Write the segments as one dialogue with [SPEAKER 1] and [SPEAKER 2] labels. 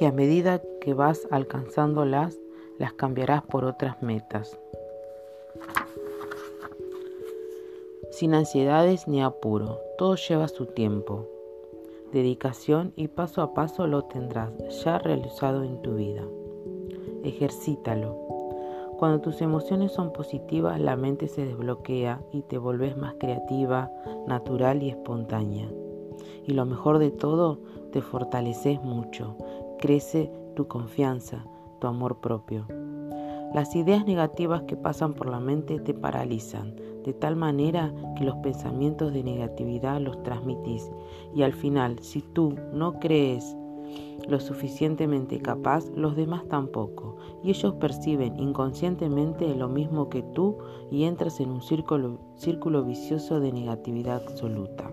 [SPEAKER 1] y a medida que vas alcanzándolas, las cambiarás por otras metas. Sin ansiedades ni apuro, todo lleva su tiempo, dedicación y paso a paso lo tendrás ya realizado en tu vida. Ejercítalo. Cuando tus emociones son positivas, la mente se desbloquea y te volvés más creativa, natural y espontánea. Y lo mejor de todo, te fortaleces mucho, crece tu confianza, tu amor propio. Las ideas negativas que pasan por la mente te paralizan, de tal manera que los pensamientos de negatividad los transmitís y al final, si tú no crees lo suficientemente capaz, los demás tampoco, y ellos perciben inconscientemente lo mismo que tú y entras en un círculo, círculo vicioso de negatividad absoluta.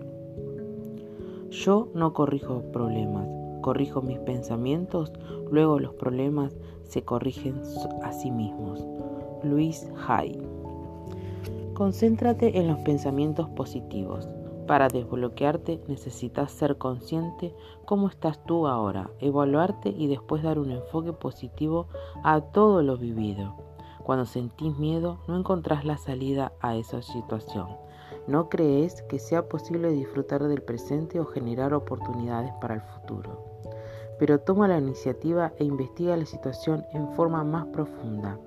[SPEAKER 1] Yo no corrijo problemas, corrijo mis pensamientos, luego los problemas se corrigen a sí mismos. Luis Hay. Concéntrate en los pensamientos positivos. Para desbloquearte necesitas ser consciente cómo estás tú ahora, evaluarte y después dar un enfoque positivo a todo lo vivido. Cuando sentís miedo no encontrás la salida a esa situación. No crees que sea posible disfrutar del presente o generar oportunidades para el futuro pero toma la iniciativa e investiga la situación en forma más profunda.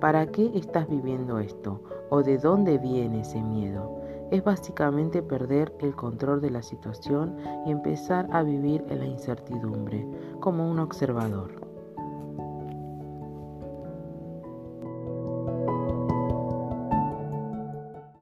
[SPEAKER 1] ¿Para qué estás viviendo esto? ¿O de dónde viene ese miedo? Es básicamente perder el control de la situación y empezar a vivir en la incertidumbre, como un observador.